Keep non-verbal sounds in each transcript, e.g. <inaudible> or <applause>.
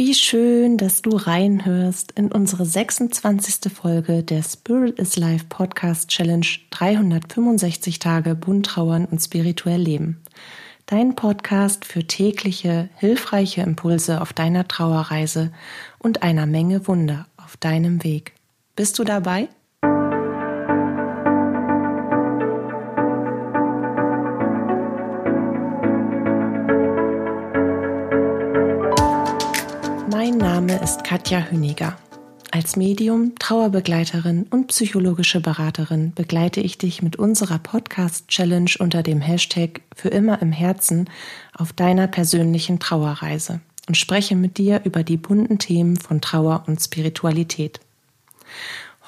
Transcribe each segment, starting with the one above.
Wie schön, dass du reinhörst in unsere 26. Folge der Spirit is Life Podcast Challenge 365 Tage bunt trauern und spirituell leben. Dein Podcast für tägliche, hilfreiche Impulse auf deiner Trauerreise und einer Menge Wunder auf deinem Weg. Bist du dabei? Name ist Katja Hüniger. Als Medium, Trauerbegleiterin und psychologische Beraterin begleite ich dich mit unserer Podcast-Challenge unter dem Hashtag Für immer im Herzen auf deiner persönlichen Trauerreise und spreche mit dir über die bunten Themen von Trauer und Spiritualität.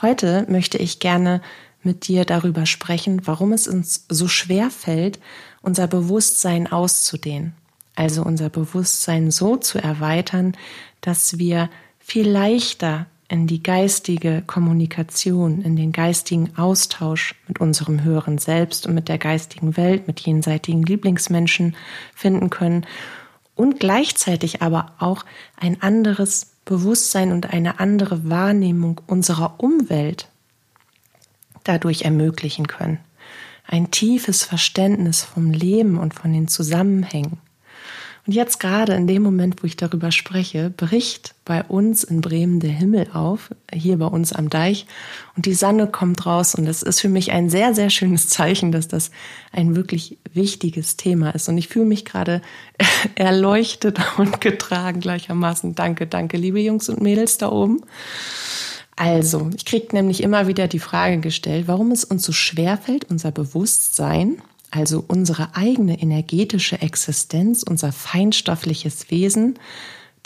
Heute möchte ich gerne mit dir darüber sprechen, warum es uns so schwer fällt, unser Bewusstsein auszudehnen, also unser Bewusstsein so zu erweitern, dass wir viel leichter in die geistige Kommunikation, in den geistigen Austausch mit unserem höheren Selbst und mit der geistigen Welt, mit jenseitigen Lieblingsmenschen finden können und gleichzeitig aber auch ein anderes Bewusstsein und eine andere Wahrnehmung unserer Umwelt dadurch ermöglichen können. Ein tiefes Verständnis vom Leben und von den Zusammenhängen. Und jetzt gerade in dem Moment, wo ich darüber spreche, bricht bei uns in Bremen der Himmel auf, hier bei uns am Deich, und die Sonne kommt raus. Und das ist für mich ein sehr, sehr schönes Zeichen, dass das ein wirklich wichtiges Thema ist. Und ich fühle mich gerade <laughs> erleuchtet und getragen gleichermaßen. Danke, danke, liebe Jungs und Mädels da oben. Also, ich kriege nämlich immer wieder die Frage gestellt, warum es uns so schwer fällt, unser Bewusstsein also unsere eigene energetische Existenz, unser feinstoffliches Wesen,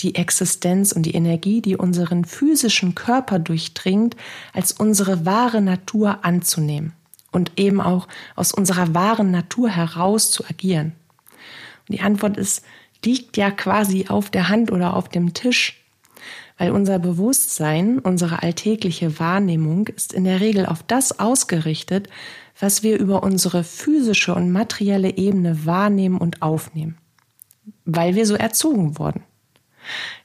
die Existenz und die Energie, die unseren physischen Körper durchdringt, als unsere wahre Natur anzunehmen und eben auch aus unserer wahren Natur heraus zu agieren. Und die Antwort ist, liegt ja quasi auf der Hand oder auf dem Tisch, weil unser Bewusstsein, unsere alltägliche Wahrnehmung ist in der Regel auf das ausgerichtet, was wir über unsere physische und materielle Ebene wahrnehmen und aufnehmen, weil wir so erzogen wurden.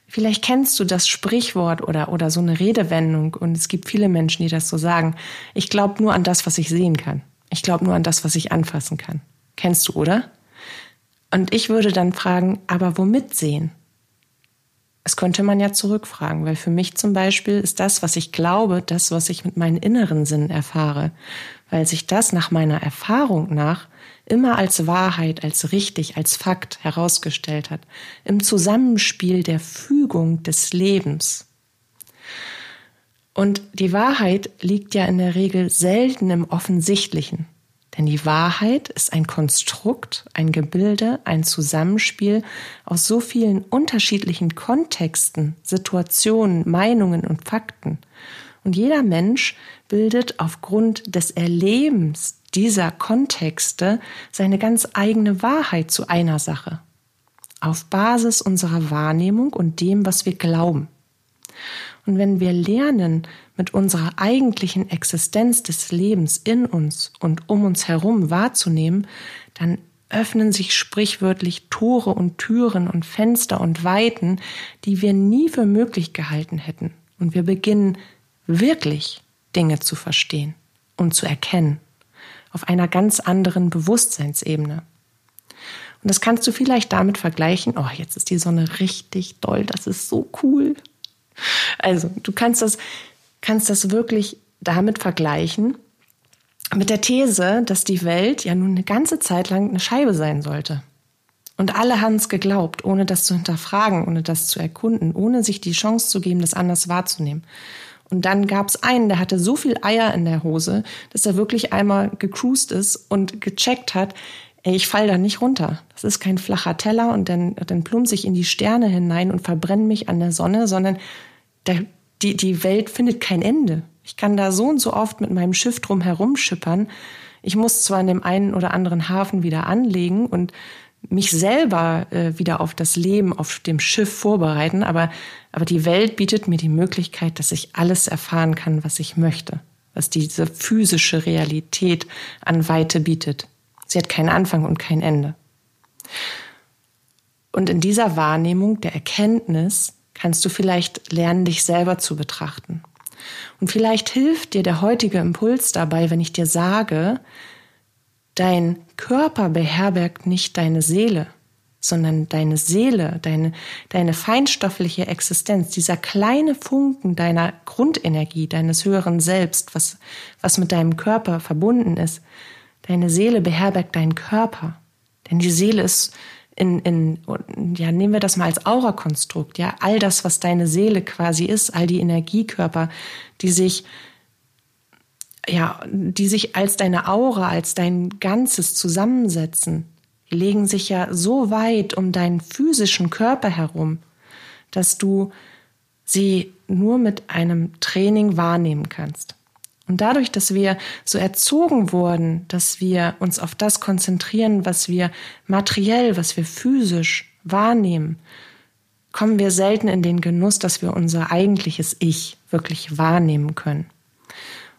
Vielleicht kennst du das Sprichwort oder, oder so eine Redewendung und es gibt viele Menschen, die das so sagen. Ich glaube nur an das, was ich sehen kann. Ich glaube nur an das, was ich anfassen kann. Kennst du, oder? Und ich würde dann fragen, aber womit sehen? Das könnte man ja zurückfragen, weil für mich zum Beispiel ist das, was ich glaube, das, was ich mit meinen inneren Sinnen erfahre, weil sich das nach meiner Erfahrung nach immer als Wahrheit, als richtig, als Fakt herausgestellt hat, im Zusammenspiel der Fügung des Lebens. Und die Wahrheit liegt ja in der Regel selten im Offensichtlichen. Denn die Wahrheit ist ein Konstrukt, ein Gebilde, ein Zusammenspiel aus so vielen unterschiedlichen Kontexten, Situationen, Meinungen und Fakten. Und jeder Mensch bildet aufgrund des Erlebens dieser Kontexte seine ganz eigene Wahrheit zu einer Sache. Auf Basis unserer Wahrnehmung und dem, was wir glauben. Und wenn wir lernen, mit unserer eigentlichen Existenz des Lebens in uns und um uns herum wahrzunehmen, dann öffnen sich sprichwörtlich Tore und Türen und Fenster und Weiten, die wir nie für möglich gehalten hätten. Und wir beginnen wirklich Dinge zu verstehen und zu erkennen auf einer ganz anderen Bewusstseinsebene. Und das kannst du vielleicht damit vergleichen, oh, jetzt ist die Sonne richtig doll, das ist so cool. Also, du kannst das kannst das wirklich damit vergleichen, mit der These, dass die Welt ja nun eine ganze Zeit lang eine Scheibe sein sollte. Und alle haben es geglaubt, ohne das zu hinterfragen, ohne das zu erkunden, ohne sich die Chance zu geben, das anders wahrzunehmen. Und dann gab es einen, der hatte so viel Eier in der Hose, dass er wirklich einmal gecruised ist und gecheckt hat, ey, ich fall da nicht runter. Das ist kein flacher Teller und dann, dann plumpse ich in die Sterne hinein und verbrenne mich an der Sonne, sondern der die, die Welt findet kein Ende. Ich kann da so und so oft mit meinem Schiff drum herumschippern. Ich muss zwar in dem einen oder anderen Hafen wieder anlegen und mich selber äh, wieder auf das Leben auf dem Schiff vorbereiten, aber, aber die Welt bietet mir die Möglichkeit, dass ich alles erfahren kann, was ich möchte, was diese physische Realität an Weite bietet. Sie hat keinen Anfang und kein Ende. Und in dieser Wahrnehmung der Erkenntnis kannst du vielleicht lernen, dich selber zu betrachten. Und vielleicht hilft dir der heutige Impuls dabei, wenn ich dir sage, dein Körper beherbergt nicht deine Seele, sondern deine Seele, deine, deine feinstoffliche Existenz, dieser kleine Funken deiner Grundenergie, deines höheren Selbst, was, was mit deinem Körper verbunden ist, deine Seele beherbergt deinen Körper. Denn die Seele ist in, in, ja, nehmen wir das mal als Aurakonstrukt, ja, all das, was deine Seele quasi ist, all die Energiekörper, die sich, ja, die sich als deine Aura, als dein Ganzes zusammensetzen, legen sich ja so weit um deinen physischen Körper herum, dass du sie nur mit einem Training wahrnehmen kannst. Und dadurch, dass wir so erzogen wurden, dass wir uns auf das konzentrieren, was wir materiell, was wir physisch wahrnehmen, kommen wir selten in den Genuss, dass wir unser eigentliches Ich wirklich wahrnehmen können.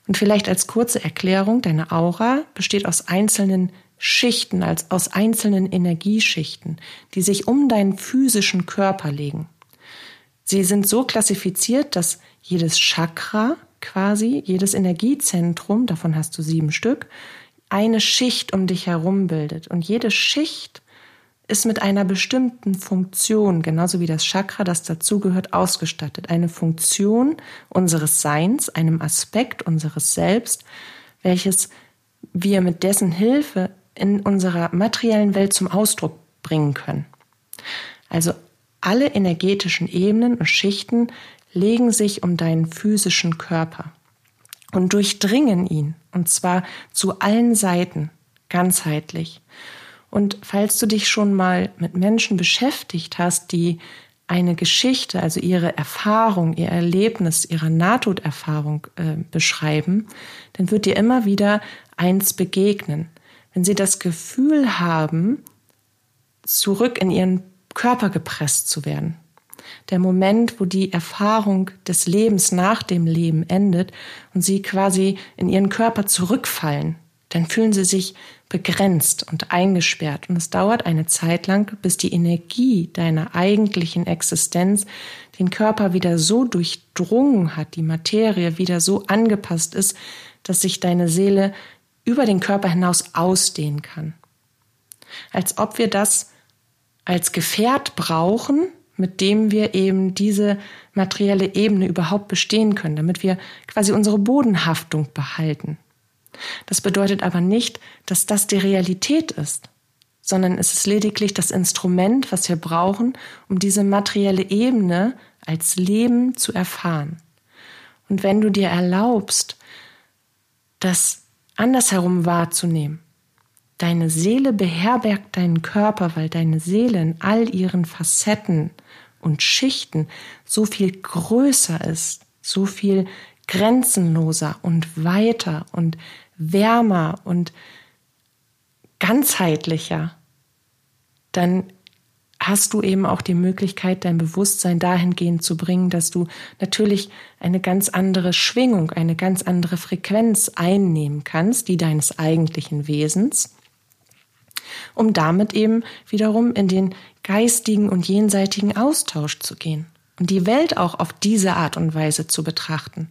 Und vielleicht als kurze Erklärung, deine Aura besteht aus einzelnen Schichten, als aus einzelnen Energieschichten, die sich um deinen physischen Körper legen. Sie sind so klassifiziert, dass jedes Chakra quasi, jedes Energiezentrum, davon hast du sieben Stück, eine Schicht um dich herum bildet. Und jede Schicht ist mit einer bestimmten Funktion, genauso wie das Chakra, das dazugehört, ausgestattet. Eine Funktion unseres Seins, einem Aspekt unseres Selbst, welches wir mit dessen Hilfe in unserer materiellen Welt zum Ausdruck bringen können. Also alle energetischen Ebenen und Schichten legen sich um deinen physischen Körper und durchdringen ihn, und zwar zu allen Seiten, ganzheitlich. Und falls du dich schon mal mit Menschen beschäftigt hast, die eine Geschichte, also ihre Erfahrung, ihr Erlebnis, ihre Nahtoderfahrung äh, beschreiben, dann wird dir immer wieder eins begegnen wenn sie das Gefühl haben, zurück in ihren Körper gepresst zu werden. Der Moment, wo die Erfahrung des Lebens nach dem Leben endet und sie quasi in ihren Körper zurückfallen, dann fühlen sie sich begrenzt und eingesperrt und es dauert eine Zeit lang, bis die Energie deiner eigentlichen Existenz den Körper wieder so durchdrungen hat, die Materie wieder so angepasst ist, dass sich deine Seele über den Körper hinaus ausdehnen kann. Als ob wir das als Gefährt brauchen, mit dem wir eben diese materielle Ebene überhaupt bestehen können, damit wir quasi unsere Bodenhaftung behalten. Das bedeutet aber nicht, dass das die Realität ist, sondern es ist lediglich das Instrument, was wir brauchen, um diese materielle Ebene als Leben zu erfahren. Und wenn du dir erlaubst, dass andersherum wahrzunehmen. Deine Seele beherbergt deinen Körper, weil deine Seele in all ihren Facetten und Schichten so viel größer ist, so viel grenzenloser und weiter und wärmer und ganzheitlicher, dann hast du eben auch die Möglichkeit, dein Bewusstsein dahingehend zu bringen, dass du natürlich eine ganz andere Schwingung, eine ganz andere Frequenz einnehmen kannst, die deines eigentlichen Wesens, um damit eben wiederum in den geistigen und jenseitigen Austausch zu gehen und die Welt auch auf diese Art und Weise zu betrachten.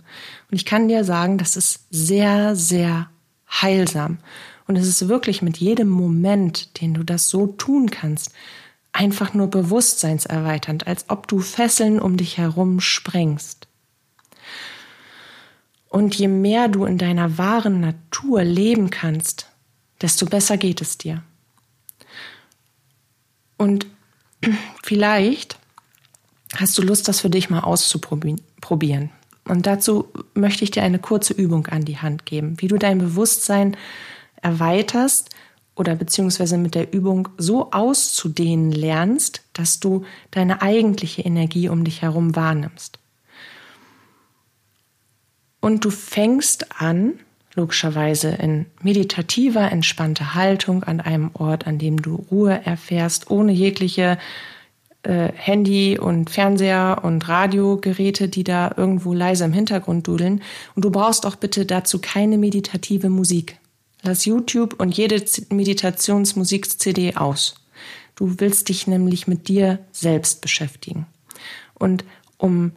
Und ich kann dir sagen, das ist sehr, sehr heilsam. Und es ist wirklich mit jedem Moment, den du das so tun kannst, einfach nur bewusstseinserweiternd, als ob du Fesseln um dich herum sprengst. Und je mehr du in deiner wahren Natur leben kannst, desto besser geht es dir. Und <clears throat> vielleicht hast du Lust, das für dich mal auszuprobieren. Und dazu möchte ich dir eine kurze Übung an die Hand geben, wie du dein Bewusstsein erweiterst oder beziehungsweise mit der Übung so auszudehnen lernst, dass du deine eigentliche Energie um dich herum wahrnimmst. Und du fängst an, logischerweise in meditativer, entspannter Haltung an einem Ort, an dem du Ruhe erfährst, ohne jegliche äh, Handy und Fernseher und Radiogeräte, die da irgendwo leise im Hintergrund dudeln. Und du brauchst auch bitte dazu keine meditative Musik. Lass YouTube und jede Meditationsmusik-CD aus. Du willst dich nämlich mit dir selbst beschäftigen. Und um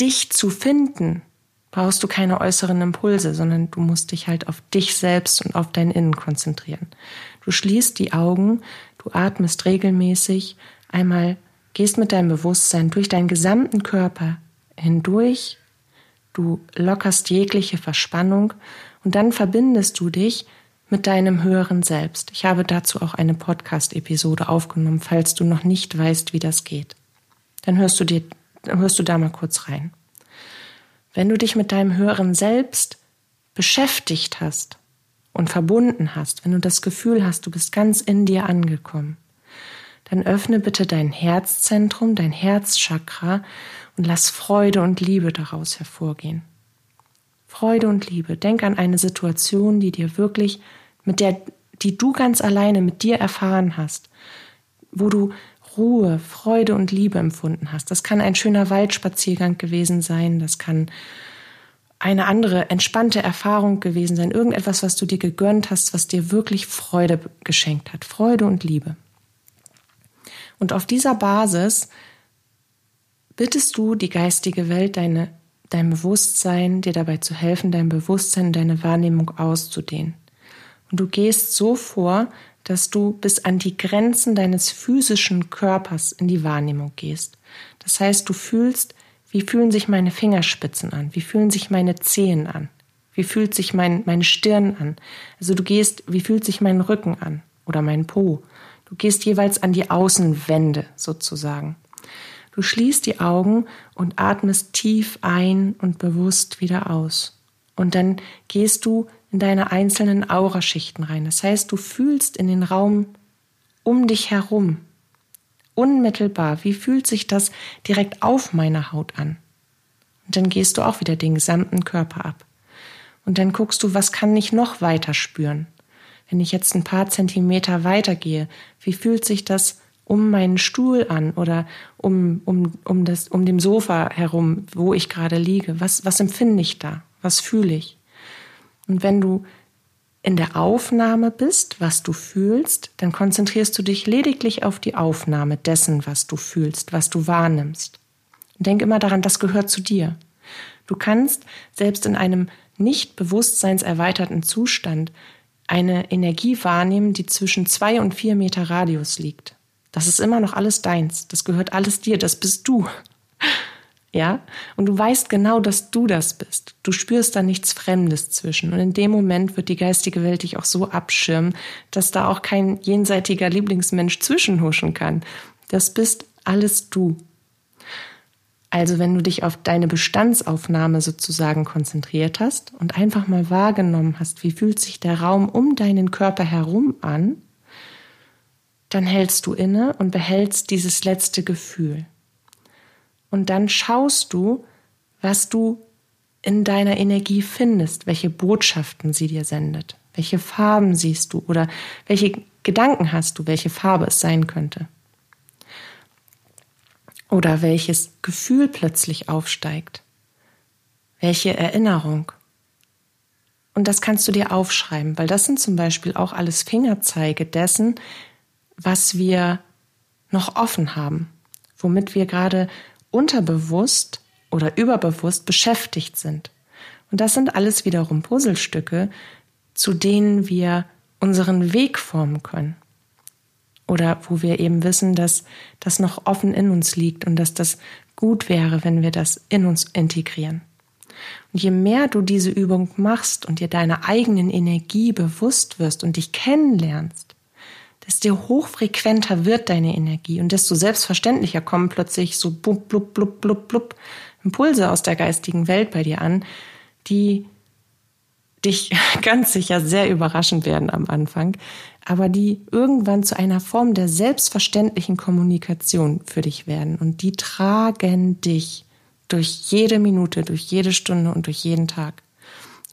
dich zu finden, brauchst du keine äußeren Impulse, sondern du musst dich halt auf dich selbst und auf dein Innen konzentrieren. Du schließt die Augen, du atmest regelmäßig, einmal gehst mit deinem Bewusstsein durch deinen gesamten Körper hindurch, du lockerst jegliche Verspannung und dann verbindest du dich mit deinem höheren Selbst. Ich habe dazu auch eine Podcast-Episode aufgenommen, falls du noch nicht weißt, wie das geht. Dann hörst du dir, hörst du da mal kurz rein. Wenn du dich mit deinem höheren Selbst beschäftigt hast und verbunden hast, wenn du das Gefühl hast, du bist ganz in dir angekommen, dann öffne bitte dein Herzzentrum, dein Herzchakra und lass Freude und Liebe daraus hervorgehen. Freude und Liebe. Denk an eine Situation, die dir wirklich, mit der, die du ganz alleine mit dir erfahren hast, wo du Ruhe, Freude und Liebe empfunden hast. Das kann ein schöner Waldspaziergang gewesen sein, das kann eine andere entspannte Erfahrung gewesen sein, irgendetwas, was du dir gegönnt hast, was dir wirklich Freude geschenkt hat, Freude und Liebe. Und auf dieser Basis bittest du die geistige Welt, deine, dein Bewusstsein, dir dabei zu helfen, dein Bewusstsein, deine Wahrnehmung auszudehnen. Und du gehst so vor, dass du bis an die Grenzen deines physischen Körpers in die Wahrnehmung gehst. Das heißt, du fühlst, wie fühlen sich meine Fingerspitzen an, wie fühlen sich meine Zehen an, wie fühlt sich mein, meine Stirn an. Also du gehst, wie fühlt sich mein Rücken an oder mein Po. Du gehst jeweils an die Außenwände sozusagen. Du schließt die Augen und atmest tief ein und bewusst wieder aus. Und dann gehst du in deine einzelnen Auraschichten rein. Das heißt, du fühlst in den Raum um dich herum unmittelbar, wie fühlt sich das direkt auf meiner Haut an? Und dann gehst du auch wieder den gesamten Körper ab. Und dann guckst du, was kann ich noch weiter spüren? Wenn ich jetzt ein paar Zentimeter weitergehe, wie fühlt sich das um meinen Stuhl an oder um, um, um, das, um dem Sofa herum, wo ich gerade liege? Was, was empfinde ich da? Was fühle ich? Und wenn du in der Aufnahme bist, was du fühlst, dann konzentrierst du dich lediglich auf die Aufnahme dessen, was du fühlst, was du wahrnimmst. Und denk immer daran, das gehört zu dir. Du kannst selbst in einem nicht bewusstseinserweiterten Zustand eine Energie wahrnehmen, die zwischen zwei und vier Meter Radius liegt. Das ist immer noch alles deins. Das gehört alles dir. Das bist du <laughs> ja, und du weißt genau, dass du das bist. Du spürst da nichts Fremdes zwischen. Und in dem Moment wird die geistige Welt dich auch so abschirmen, dass da auch kein jenseitiger Lieblingsmensch zwischenhuschen kann. Das bist alles du. Also wenn du dich auf deine Bestandsaufnahme sozusagen konzentriert hast und einfach mal wahrgenommen hast, wie fühlt sich der Raum um deinen Körper herum an, dann hältst du inne und behältst dieses letzte Gefühl. Und dann schaust du, was du in deiner Energie findest, welche Botschaften sie dir sendet, welche Farben siehst du oder welche Gedanken hast du, welche Farbe es sein könnte. Oder welches Gefühl plötzlich aufsteigt, welche Erinnerung. Und das kannst du dir aufschreiben, weil das sind zum Beispiel auch alles Fingerzeige dessen, was wir noch offen haben, womit wir gerade unterbewusst oder überbewusst beschäftigt sind. Und das sind alles wiederum Puzzlestücke, zu denen wir unseren Weg formen können. Oder wo wir eben wissen, dass das noch offen in uns liegt und dass das gut wäre, wenn wir das in uns integrieren. Und je mehr du diese Übung machst und dir deiner eigenen Energie bewusst wirst und dich kennenlernst, desto hochfrequenter wird deine Energie und desto selbstverständlicher kommen plötzlich so blub, blub, blub, blub, blub Impulse aus der geistigen Welt bei dir an, die dich <laughs> ganz sicher sehr überraschen werden am Anfang, aber die irgendwann zu einer Form der selbstverständlichen Kommunikation für dich werden. Und die tragen dich durch jede Minute, durch jede Stunde und durch jeden Tag.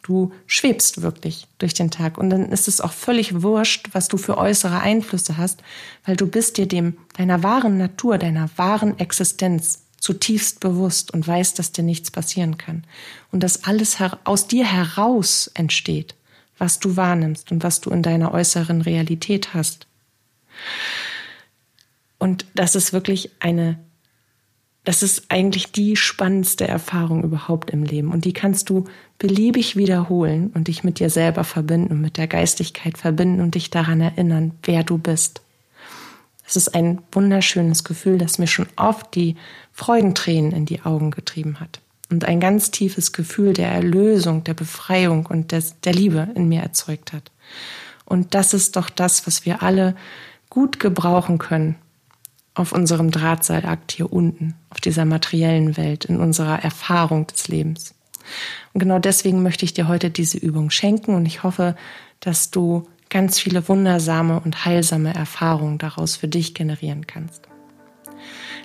Du schwebst wirklich durch den Tag. Und dann ist es auch völlig wurscht, was du für äußere Einflüsse hast, weil du bist dir dem deiner wahren Natur, deiner wahren Existenz zutiefst bewusst und weißt, dass dir nichts passieren kann. Und dass alles aus dir heraus entsteht, was du wahrnimmst und was du in deiner äußeren Realität hast. Und das ist wirklich eine das ist eigentlich die spannendste Erfahrung überhaupt im Leben. Und die kannst du beliebig wiederholen und dich mit dir selber verbinden und mit der Geistigkeit verbinden und dich daran erinnern, wer du bist. Es ist ein wunderschönes Gefühl, das mir schon oft die Freudentränen in die Augen getrieben hat und ein ganz tiefes Gefühl der Erlösung, der Befreiung und des, der Liebe in mir erzeugt hat. Und das ist doch das, was wir alle gut gebrauchen können auf unserem Drahtseilakt hier unten, auf dieser materiellen Welt, in unserer Erfahrung des Lebens. Und genau deswegen möchte ich dir heute diese Übung schenken und ich hoffe, dass du ganz viele wundersame und heilsame Erfahrungen daraus für dich generieren kannst.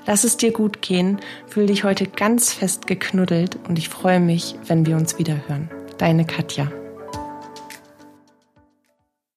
Lass es dir gut gehen, fühl dich heute ganz fest geknuddelt und ich freue mich, wenn wir uns wieder hören. Deine Katja.